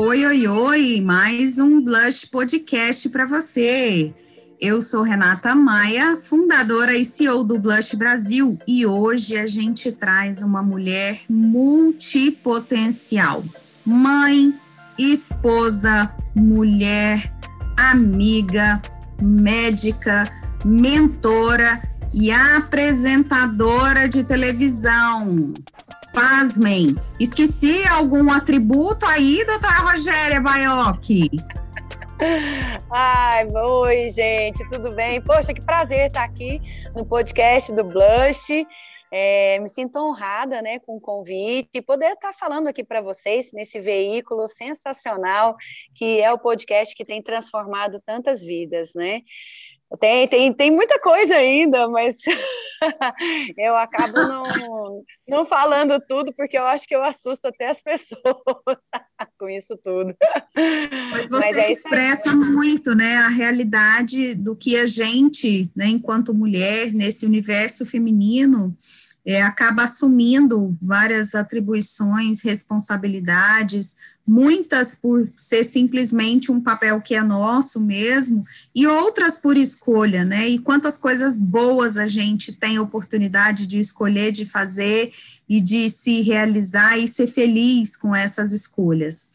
Oi, oi, oi! Mais um Blush Podcast para você. Eu sou Renata Maia, fundadora e CEO do Blush Brasil, e hoje a gente traz uma mulher multipotencial. Mãe, esposa, mulher, amiga, médica, mentora e apresentadora de televisão. Pasmem, esqueci algum atributo aí, doutora Rogéria Baiocchi? Ai, oi, gente, tudo bem? Poxa, que prazer estar aqui no podcast do Blush. É, me sinto honrada né, com o convite e poder estar falando aqui para vocês nesse veículo sensacional que é o podcast que tem transformado tantas vidas, né? Tem, tem, tem muita coisa ainda, mas eu acabo não, não falando tudo, porque eu acho que eu assusto até as pessoas com isso tudo. Mas você mas é expressa muito né, a realidade do que a gente, né, enquanto mulher, nesse universo feminino, é, acaba assumindo várias atribuições, responsabilidades, muitas por ser simplesmente um papel que é nosso mesmo, e outras por escolha, né? E quantas coisas boas a gente tem oportunidade de escolher, de fazer e de se realizar e ser feliz com essas escolhas.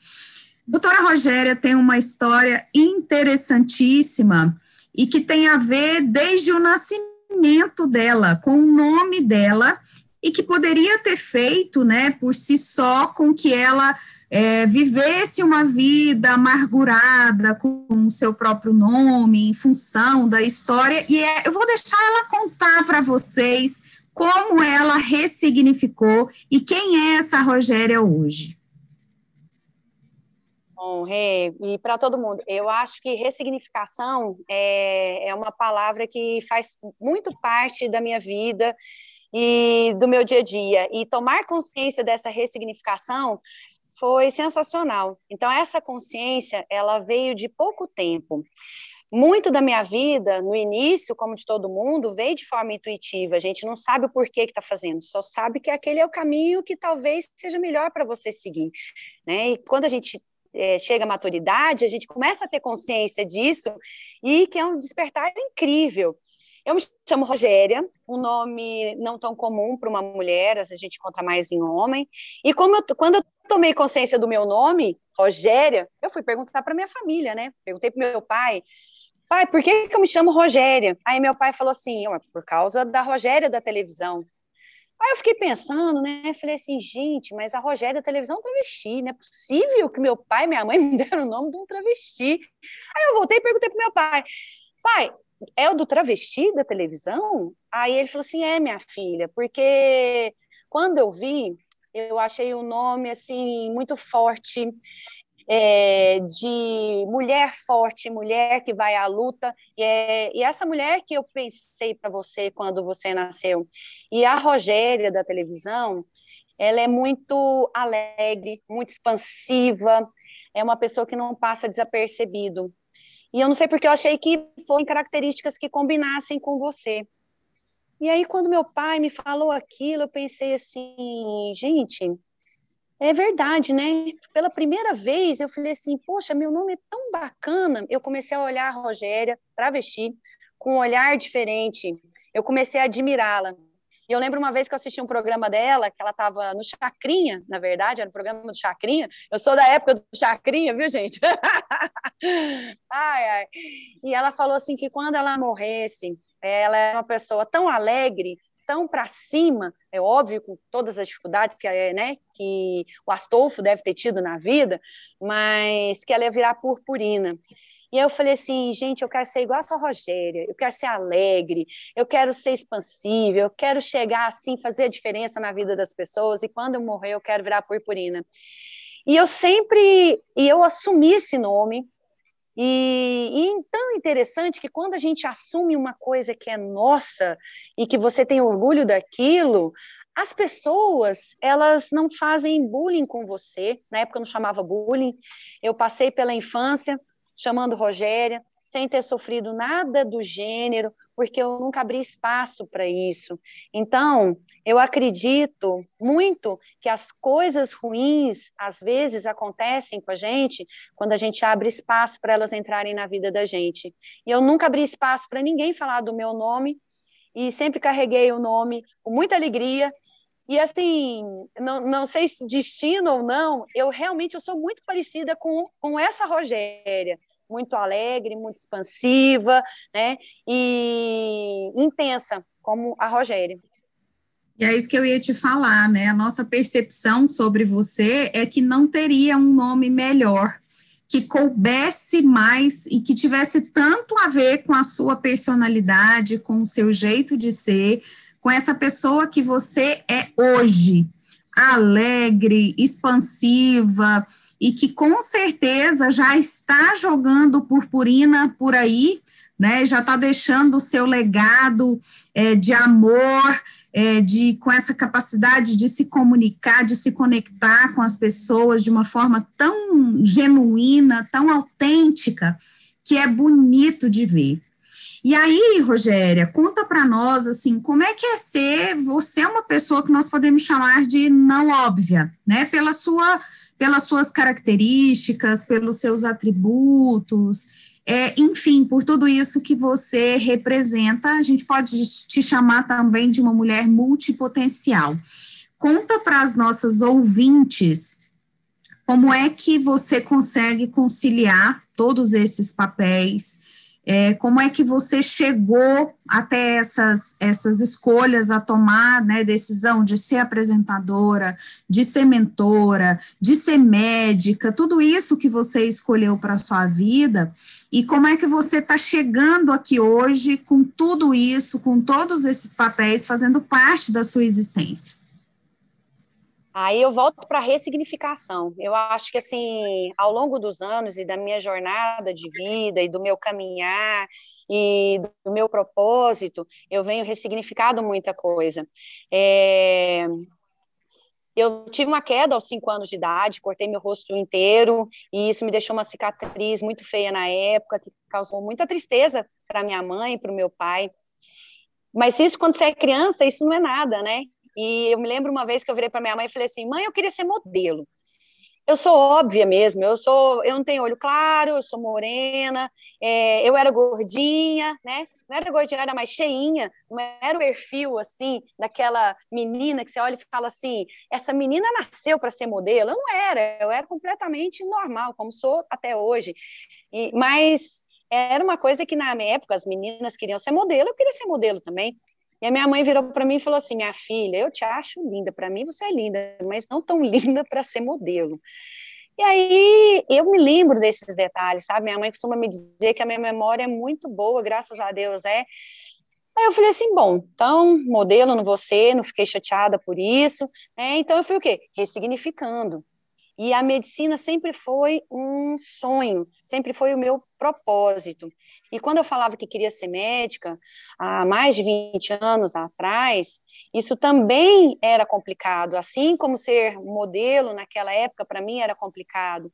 Doutora Rogéria tem uma história interessantíssima e que tem a ver desde o nascimento dela, com o nome dela, e que poderia ter feito, né, por si só, com que ela é, vivesse uma vida amargurada com o seu próprio nome, em função da história, e é, eu vou deixar ela contar para vocês como ela ressignificou e quem é essa Rogéria hoje. Bom, Rê, e para todo mundo, eu acho que ressignificação é, é uma palavra que faz muito parte da minha vida e do meu dia a dia. E tomar consciência dessa ressignificação foi sensacional. Então essa consciência, ela veio de pouco tempo. Muito da minha vida, no início, como de todo mundo, veio de forma intuitiva. A gente não sabe o porquê que está fazendo, só sabe que aquele é o caminho que talvez seja melhor para você seguir. Né? E quando a gente é, chega à maturidade, a gente começa a ter consciência disso e que é um despertar incrível. Eu me chamo Rogéria, um nome não tão comum para uma mulher, a gente encontra mais em homem. E como eu, quando eu tomei consciência do meu nome, Rogéria, eu fui perguntar para minha família, né? Perguntei para meu pai, pai, por que, que eu me chamo Rogéria? Aí meu pai falou assim, por causa da Rogéria da televisão. Aí eu fiquei pensando, né? Falei assim, gente, mas a Rogéria da televisão é um travesti, não é possível que meu pai e minha mãe me deram o nome de um travesti. Aí eu voltei e perguntei pro meu pai, pai, é o do travesti da televisão? Aí ele falou assim, é, minha filha, porque quando eu vi, eu achei o nome, assim, muito forte, é, de mulher forte, mulher que vai à luta, e, é, e essa mulher que eu pensei para você quando você nasceu. E a Rogéria da televisão, ela é muito alegre, muito expansiva, é uma pessoa que não passa desapercebido. E eu não sei porque eu achei que foram características que combinassem com você. E aí, quando meu pai me falou aquilo, eu pensei assim, gente, é verdade, né? Pela primeira vez eu falei assim, poxa, meu nome é tão bacana. Eu comecei a olhar a Rogéria, travesti, com um olhar diferente. Eu comecei a admirá-la. E eu lembro uma vez que eu assisti um programa dela, que ela estava no Chacrinha, na verdade, era o programa do Chacrinha. Eu sou da época do Chacrinha, viu, gente? ai, ai. E ela falou assim que quando ela morresse, ela é uma pessoa tão alegre, tão para cima, é óbvio, com todas as dificuldades que, né, que o Astolfo deve ter tido na vida, mas que ela ia virar purpurina. E eu falei assim, gente, eu quero ser igual a sua Rogéria, eu quero ser alegre, eu quero ser expansiva, eu quero chegar assim, fazer a diferença na vida das pessoas, e quando eu morrer, eu quero virar purpurina. E eu sempre, e eu assumi esse nome, e, e tão interessante que quando a gente assume uma coisa que é nossa e que você tem orgulho daquilo, as pessoas elas não fazem bullying com você. Na época eu não chamava bullying. Eu passei pela infância chamando Rogéria, sem ter sofrido nada do gênero, porque eu nunca abri espaço para isso. Então, eu acredito muito que as coisas ruins, às vezes, acontecem com a gente quando a gente abre espaço para elas entrarem na vida da gente. E eu nunca abri espaço para ninguém falar do meu nome, e sempre carreguei o nome com muita alegria. E assim, não, não sei se destino ou não, eu realmente eu sou muito parecida com, com essa Rogéria muito alegre, muito expansiva, né? E intensa, como a Rogéria. E é isso que eu ia te falar, né? A nossa percepção sobre você é que não teria um nome melhor, que coubesse mais e que tivesse tanto a ver com a sua personalidade, com o seu jeito de ser, com essa pessoa que você é hoje, alegre, expansiva, e que com certeza já está jogando purpurina por aí, né? Já está deixando o seu legado é, de amor, é, de com essa capacidade de se comunicar, de se conectar com as pessoas de uma forma tão genuína, tão autêntica, que é bonito de ver. E aí, Rogéria, conta para nós assim, como é que é ser você é uma pessoa que nós podemos chamar de não óbvia, né? Pela sua pelas suas características, pelos seus atributos, é, enfim, por tudo isso que você representa, a gente pode te chamar também de uma mulher multipotencial. Conta para as nossas ouvintes como é que você consegue conciliar todos esses papéis, é, como é que você chegou até essas, essas escolhas a tomar né, decisão de ser apresentadora, de ser mentora, de ser médica, tudo isso que você escolheu para a sua vida, e como é que você está chegando aqui hoje com tudo isso, com todos esses papéis fazendo parte da sua existência? Aí eu volto para a ressignificação. Eu acho que, assim, ao longo dos anos e da minha jornada de vida e do meu caminhar e do meu propósito, eu venho ressignificado muita coisa. É... Eu tive uma queda aos cinco anos de idade, cortei meu rosto inteiro, e isso me deixou uma cicatriz muito feia na época, que causou muita tristeza para minha mãe para o meu pai. Mas isso, quando você é criança, isso não é nada, né? E eu me lembro uma vez que eu virei para minha mãe e falei assim: mãe, eu queria ser modelo. Eu sou óbvia mesmo, eu sou, eu não tenho olho claro, eu sou morena, é, eu era gordinha, né? Não era gordinha, eu era mais cheinha, não era o perfil assim daquela menina que você olha e fala assim: essa menina nasceu para ser modelo. Eu não era, eu era completamente normal, como sou até hoje. E, mas era uma coisa que na minha época as meninas queriam ser modelo, eu queria ser modelo também. E a minha mãe virou para mim e falou assim: Minha filha, eu te acho linda, para mim você é linda, mas não tão linda para ser modelo. E aí eu me lembro desses detalhes, sabe? Minha mãe costuma me dizer que a minha memória é muito boa, graças a Deus, é. Aí eu falei assim, bom, então, modelo no você, não fiquei chateada por isso, né? Então eu fui o quê? Ressignificando. E a medicina sempre foi um sonho, sempre foi o meu propósito. E quando eu falava que queria ser médica, há mais de 20 anos atrás, isso também era complicado, assim como ser modelo naquela época para mim era complicado.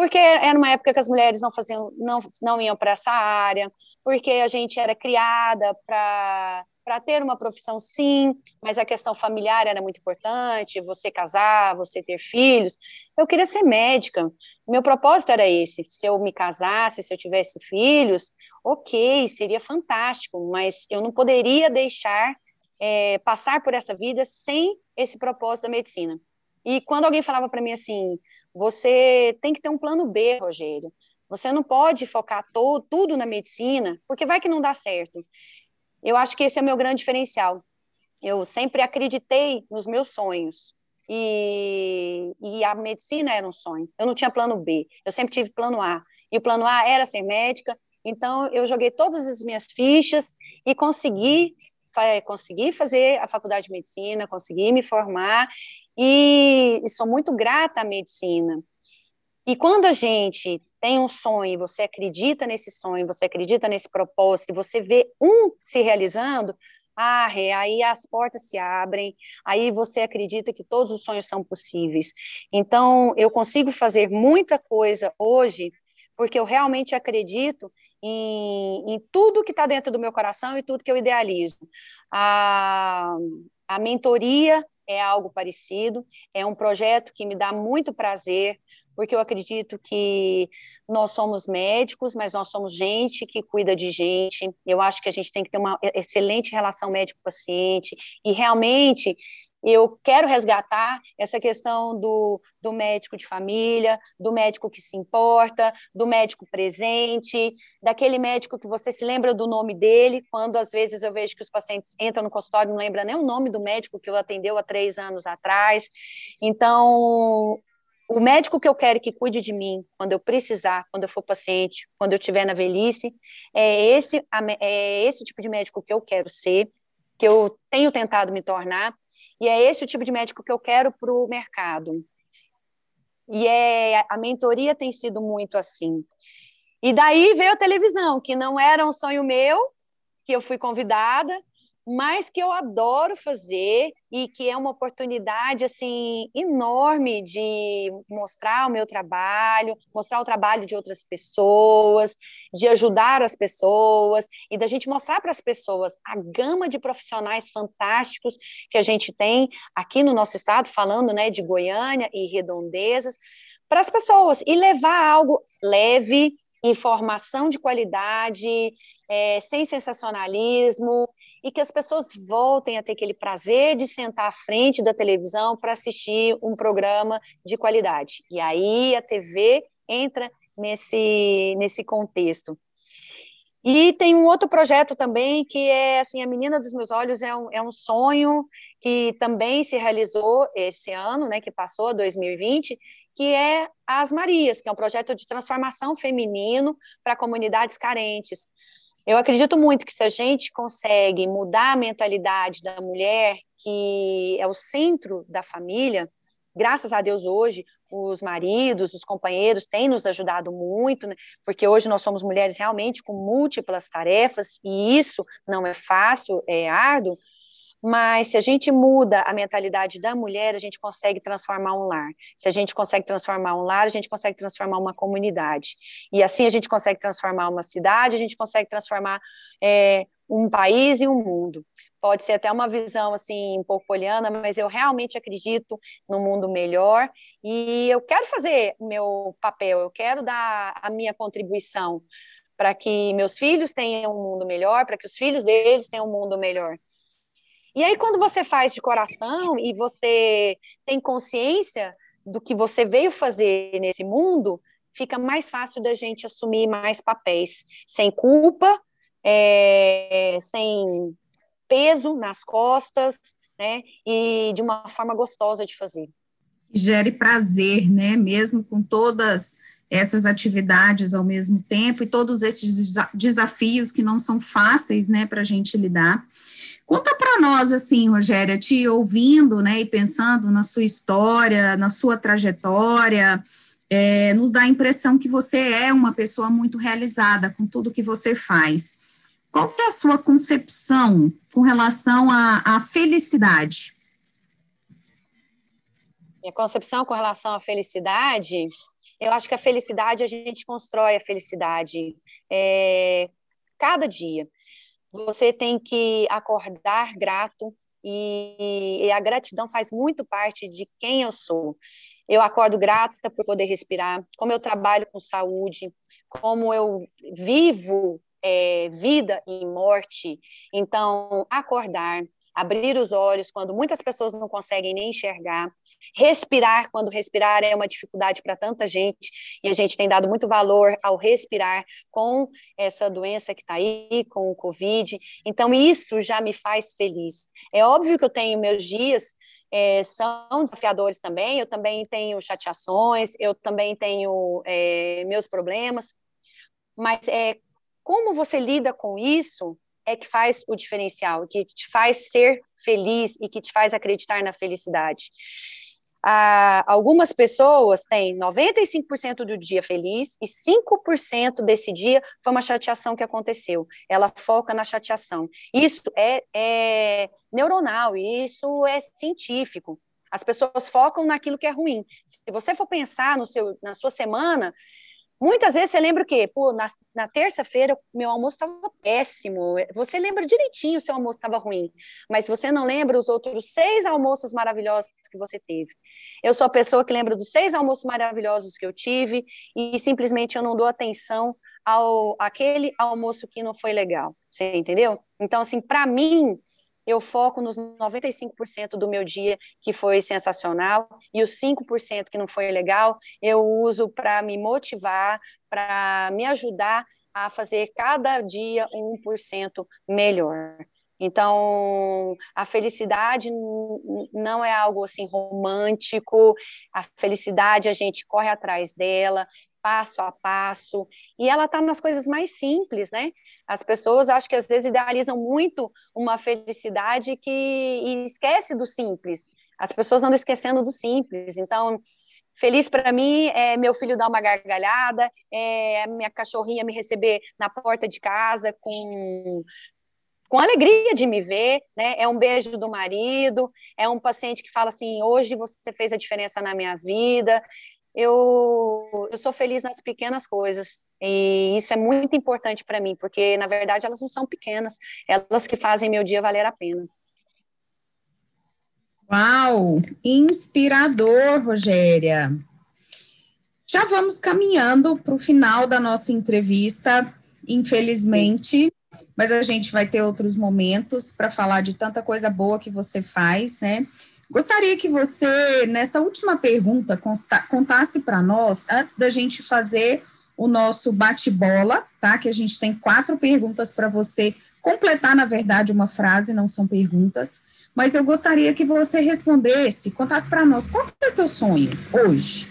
Porque era uma época que as mulheres não faziam, não, não iam para essa área, porque a gente era criada para para ter uma profissão, sim, mas a questão familiar era muito importante, você casar, você ter filhos. Eu queria ser médica. Meu propósito era esse. Se eu me casasse, se eu tivesse filhos, ok, seria fantástico, mas eu não poderia deixar é, passar por essa vida sem esse propósito da medicina. E quando alguém falava para mim assim, você tem que ter um plano B, Rogério. Você não pode focar todo, tudo na medicina, porque vai que não dá certo. Eu acho que esse é o meu grande diferencial. Eu sempre acreditei nos meus sonhos. E, e a medicina era um sonho. Eu não tinha plano B. Eu sempre tive plano A. E o plano A era ser médica. Então, eu joguei todas as minhas fichas e consegui, consegui fazer a faculdade de medicina, consegui me formar. E, sou muito grata à medicina. E quando a gente tem um sonho, você acredita nesse sonho, você acredita nesse propósito, você vê um se realizando, ah, aí as portas se abrem, aí você acredita que todos os sonhos são possíveis. Então, eu consigo fazer muita coisa hoje, porque eu realmente acredito em, em tudo que está dentro do meu coração e tudo que eu idealizo. A, a mentoria é algo parecido, é um projeto que me dá muito prazer, porque eu acredito que nós somos médicos, mas nós somos gente que cuida de gente. Eu acho que a gente tem que ter uma excelente relação médico-paciente e realmente eu quero resgatar essa questão do, do médico de família, do médico que se importa, do médico presente, daquele médico que você se lembra do nome dele, quando às vezes eu vejo que os pacientes entram no consultório e não lembram nem o nome do médico que o atendeu há três anos atrás. Então, o médico que eu quero que cuide de mim quando eu precisar, quando eu for paciente, quando eu estiver na velhice, é esse, é esse tipo de médico que eu quero ser, que eu tenho tentado me tornar, e é esse o tipo de médico que eu quero para o mercado. E é, a mentoria tem sido muito assim. E daí veio a televisão, que não era um sonho meu, que eu fui convidada, mas que eu adoro fazer e que é uma oportunidade assim enorme de mostrar o meu trabalho, mostrar o trabalho de outras pessoas, de ajudar as pessoas e da gente mostrar para as pessoas a gama de profissionais fantásticos que a gente tem aqui no nosso estado, falando, né, de Goiânia e redondezas, para as pessoas e levar algo leve, informação de qualidade, é, sem sensacionalismo, e que as pessoas voltem a ter aquele prazer de sentar à frente da televisão para assistir um programa de qualidade. E aí a TV entra nesse, nesse contexto. E tem um outro projeto também que é assim, a Menina dos Meus Olhos é um, é um sonho que também se realizou esse ano, né, que passou, 2020, que é As Marias, que é um projeto de transformação feminino para comunidades carentes. Eu acredito muito que se a gente consegue mudar a mentalidade da mulher, que é o centro da família, graças a Deus hoje os maridos, os companheiros têm nos ajudado muito, né? porque hoje nós somos mulheres realmente com múltiplas tarefas e isso não é fácil, é árduo, mas se a gente muda a mentalidade da mulher, a gente consegue transformar um lar. Se a gente consegue transformar um lar, a gente consegue transformar uma comunidade. E assim a gente consegue transformar uma cidade, a gente consegue transformar é, um país e um mundo. Pode ser até uma visão assim um pouco poliana, mas eu realmente acredito no mundo melhor e eu quero fazer meu papel, eu quero dar a minha contribuição para que meus filhos tenham um mundo melhor, para que os filhos deles tenham um mundo melhor. E aí, quando você faz de coração e você tem consciência do que você veio fazer nesse mundo, fica mais fácil da gente assumir mais papéis, sem culpa, é, sem peso nas costas, né? E de uma forma gostosa de fazer. Gere prazer, né? Mesmo com todas essas atividades ao mesmo tempo e todos esses desafios que não são fáceis, né, para a gente lidar. Conta para nós, assim, Rogéria, te ouvindo, né, e pensando na sua história, na sua trajetória, é, nos dá a impressão que você é uma pessoa muito realizada com tudo que você faz. Qual que é a sua concepção com relação à, à felicidade? Minha concepção com relação à felicidade, eu acho que a felicidade, a gente constrói a felicidade é, cada dia você tem que acordar grato e, e, a gratidão faz muito parte de quem eu sou. Eu acordo grata por poder respirar, como eu trabalho com saúde, como eu vivo é, vida e morte. Então, acordar, abrir os olhos quando muitas pessoas não conseguem nem enxergar, respirar quando respirar é uma dificuldade para tanta gente e a gente tem dado muito valor ao respirar com essa doença que está aí, com o Covid. Então, isso já me faz feliz. É óbvio que eu tenho meus dias é, são desafiadores também, eu também tenho chateações, eu também tenho é, meus problemas, mas é, como você lida com isso é que faz o diferencial, que te faz ser feliz e que te faz acreditar na felicidade. Ah, algumas pessoas têm 95% do dia feliz e 5% desse dia foi uma chateação que aconteceu. Ela foca na chateação. Isso é, é neuronal, isso é científico. As pessoas focam naquilo que é ruim. Se você for pensar no seu, na sua semana, Muitas vezes você lembra o quê? Pô, na, na terça-feira meu almoço estava péssimo. Você lembra direitinho o seu almoço estava ruim, mas você não lembra os outros seis almoços maravilhosos que você teve. Eu sou a pessoa que lembra dos seis almoços maravilhosos que eu tive e simplesmente eu não dou atenção ao aquele almoço que não foi legal. Você entendeu? Então, assim, para mim, eu foco nos 95% do meu dia que foi sensacional e os 5% que não foi legal, eu uso para me motivar, para me ajudar a fazer cada dia 1% melhor. Então, a felicidade não é algo assim romântico, a felicidade a gente corre atrás dela, passo a passo, e ela está nas coisas mais simples, né? As pessoas acho que às vezes idealizam muito uma felicidade que e esquece do simples. As pessoas andam esquecendo do simples. Então, feliz para mim é meu filho dar uma gargalhada, é minha cachorrinha me receber na porta de casa com com alegria de me ver, né? É um beijo do marido, é um paciente que fala assim: hoje você fez a diferença na minha vida eu, eu sou feliz nas pequenas coisas. E isso é muito importante para mim, porque, na verdade, elas não são pequenas, elas que fazem meu dia valer a pena. Uau! Inspirador, Rogéria. Já vamos caminhando para o final da nossa entrevista, infelizmente, mas a gente vai ter outros momentos para falar de tanta coisa boa que você faz, né? Gostaria que você, nessa última pergunta, contasse para nós, antes da gente fazer o nosso bate-bola, tá? Que a gente tem quatro perguntas para você completar, na verdade, uma frase, não são perguntas. Mas eu gostaria que você respondesse, contasse para nós qual é seu sonho hoje.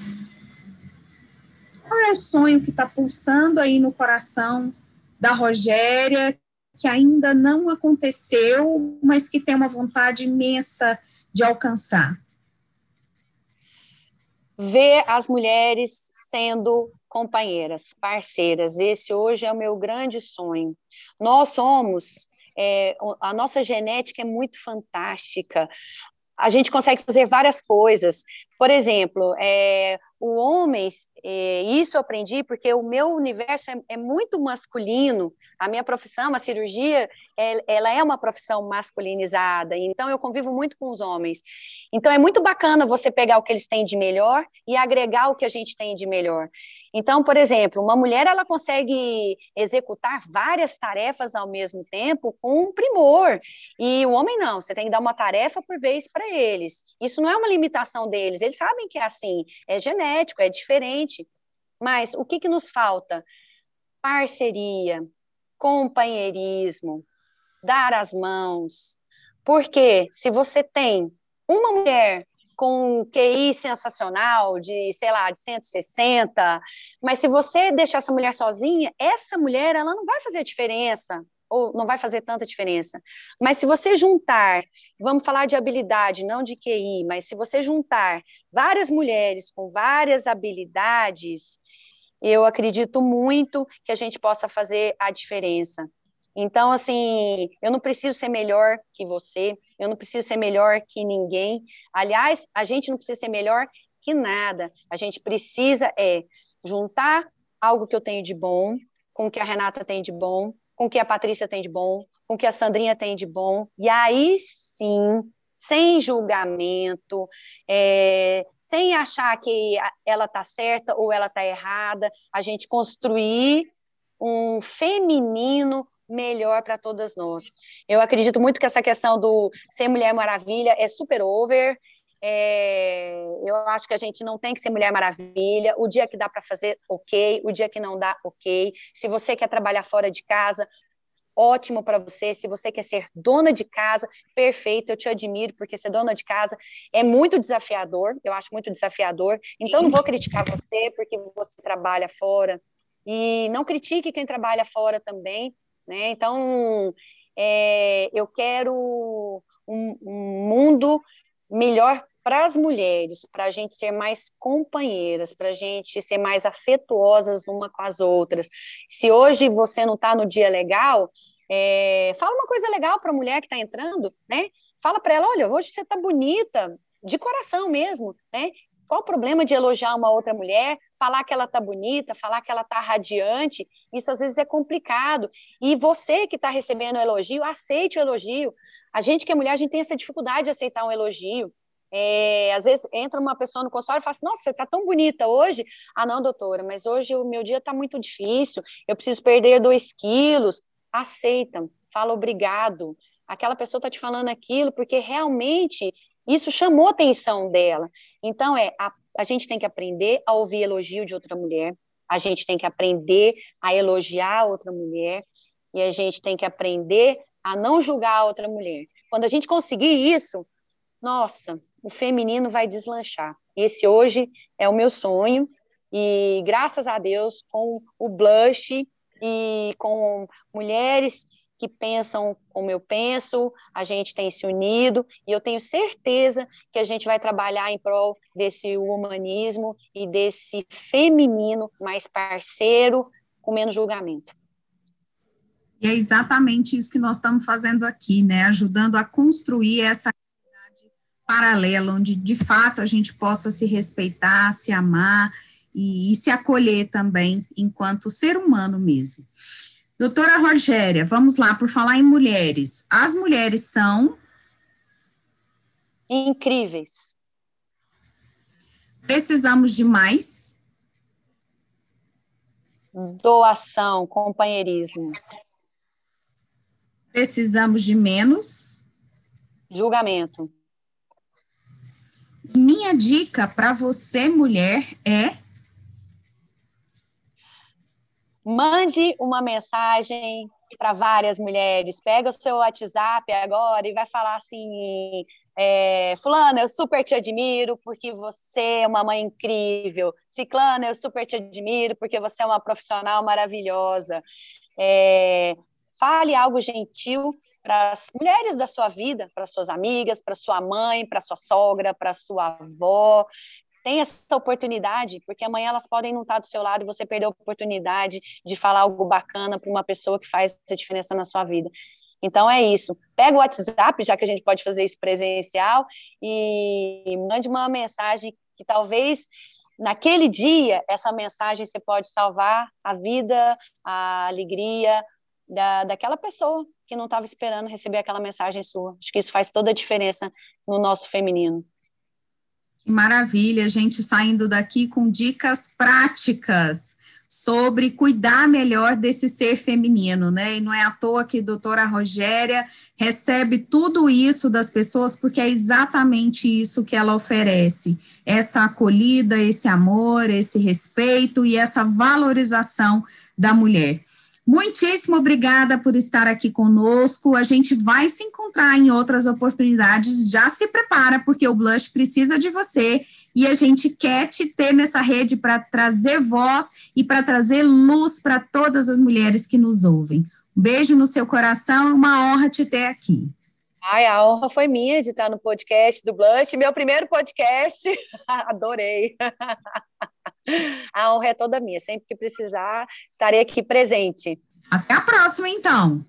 Qual é o sonho que está pulsando aí no coração da Rogéria, que ainda não aconteceu, mas que tem uma vontade imensa de alcançar? Ver as mulheres sendo companheiras, parceiras. Esse hoje é o meu grande sonho. Nós somos, é, a nossa genética é muito fantástica. A gente consegue fazer várias coisas. Por exemplo, é, o homem, é, isso eu aprendi porque o meu universo é, é, muito masculino. A minha profissão, a cirurgia, é, ela é uma profissão masculinizada. Então eu convivo muito com os homens. Então é muito bacana você pegar o que eles têm de melhor e agregar o que a gente tem de melhor. Então, por exemplo, uma mulher ela consegue executar várias tarefas ao mesmo tempo com primor, e o homem não, você tem que dar uma tarefa por vez para eles. Isso não é uma limitação deles, eles sabem que é assim, é genético, é diferente. Mas o que, que nos falta? Parceria, companheirismo, dar as mãos. Porque se você tem uma mulher com um QI sensacional de, sei lá, de 160, mas se você deixar essa mulher sozinha, essa mulher ela não vai fazer diferença ou não vai fazer tanta diferença. Mas se você juntar, vamos falar de habilidade, não de QI, mas se você juntar várias mulheres com várias habilidades, eu acredito muito que a gente possa fazer a diferença. Então, assim, eu não preciso ser melhor que você, eu não preciso ser melhor que ninguém. Aliás, a gente não precisa ser melhor que nada. A gente precisa é juntar algo que eu tenho de bom com o que a Renata tem de bom, com o que a Patrícia tem de bom, com o que a Sandrinha tem de bom. E aí sim, sem julgamento, é, sem achar que ela está certa ou ela está errada, a gente construir um feminino melhor para todas nós. Eu acredito muito que essa questão do ser Mulher Maravilha é super over. É, eu acho que a gente não tem que ser Mulher Maravilha. O dia que dá para fazer, ok. O dia que não dá, ok. Se você quer trabalhar fora de casa, ótimo para você. Se você quer ser dona de casa, perfeito, eu te admiro, porque ser dona de casa é muito desafiador, eu acho muito desafiador. Então, não vou criticar você porque você trabalha fora. E não critique quem trabalha fora também, né? Então, é, eu quero um, um mundo melhor para as mulheres, para a gente ser mais companheiras, para a gente ser mais afetuosas uma com as outras. Se hoje você não está no dia legal, é, fala uma coisa legal para a mulher que está entrando, né? Fala para ela, olha, hoje você está bonita, de coração mesmo, né? Qual o problema de elogiar uma outra mulher, falar que ela tá bonita, falar que ela tá radiante? Isso às vezes é complicado. E você que está recebendo o elogio, aceite o elogio. A gente que é mulher, a gente tem essa dificuldade de aceitar um elogio. É, às vezes entra uma pessoa no consultório e fala assim, nossa, você está tão bonita hoje. Ah, não, doutora, mas hoje o meu dia está muito difícil, eu preciso perder dois quilos. Aceitam, fala obrigado. Aquela pessoa está te falando aquilo porque realmente isso chamou a atenção dela. Então, é a, a gente tem que aprender a ouvir elogio de outra mulher, a gente tem que aprender a elogiar outra mulher, e a gente tem que aprender a não julgar a outra mulher. Quando a gente conseguir isso, nossa, o feminino vai deslanchar. Esse hoje é o meu sonho, e graças a Deus, com o Blush e com mulheres que pensam como eu penso, a gente tem se unido, e eu tenho certeza que a gente vai trabalhar em prol desse humanismo e desse feminino mais parceiro, com menos julgamento. E é exatamente isso que nós estamos fazendo aqui, né? Ajudando a construir essa paralela, onde de fato a gente possa se respeitar, se amar e, e se acolher também enquanto ser humano mesmo. Doutora Rogéria, vamos lá, por falar em mulheres. As mulheres são. Incríveis. Precisamos de mais? Doação, companheirismo. Precisamos de menos? Julgamento. Minha dica para você, mulher, é. Mande uma mensagem para várias mulheres. Pega o seu WhatsApp agora e vai falar assim: é, Fulana, eu super te admiro porque você é uma mãe incrível. Ciclana, eu super te admiro porque você é uma profissional maravilhosa. É, fale algo gentil para as mulheres da sua vida, para suas amigas, para sua mãe, para sua sogra, para sua avó. Tem essa oportunidade, porque amanhã elas podem não estar do seu lado e você perder a oportunidade de falar algo bacana para uma pessoa que faz essa diferença na sua vida. Então é isso. Pega o WhatsApp, já que a gente pode fazer isso presencial, e mande uma mensagem que talvez naquele dia essa mensagem você pode salvar a vida, a alegria da, daquela pessoa que não estava esperando receber aquela mensagem sua. Acho que isso faz toda a diferença no nosso feminino. Maravilha, a gente saindo daqui com dicas práticas sobre cuidar melhor desse ser feminino, né? E não é à toa que a doutora Rogéria recebe tudo isso das pessoas, porque é exatamente isso que ela oferece: essa acolhida, esse amor, esse respeito e essa valorização da mulher. Muitíssimo obrigada por estar aqui conosco. A gente vai se encontrar em outras oportunidades. Já se prepara, porque o Blush precisa de você e a gente quer te ter nessa rede para trazer voz e para trazer luz para todas as mulheres que nos ouvem. Um beijo no seu coração, uma honra te ter aqui. Ai, a honra foi minha de estar no podcast do Blush, meu primeiro podcast. Adorei. A honra é toda minha. Sempre que precisar, estarei aqui presente. Até a próxima, então.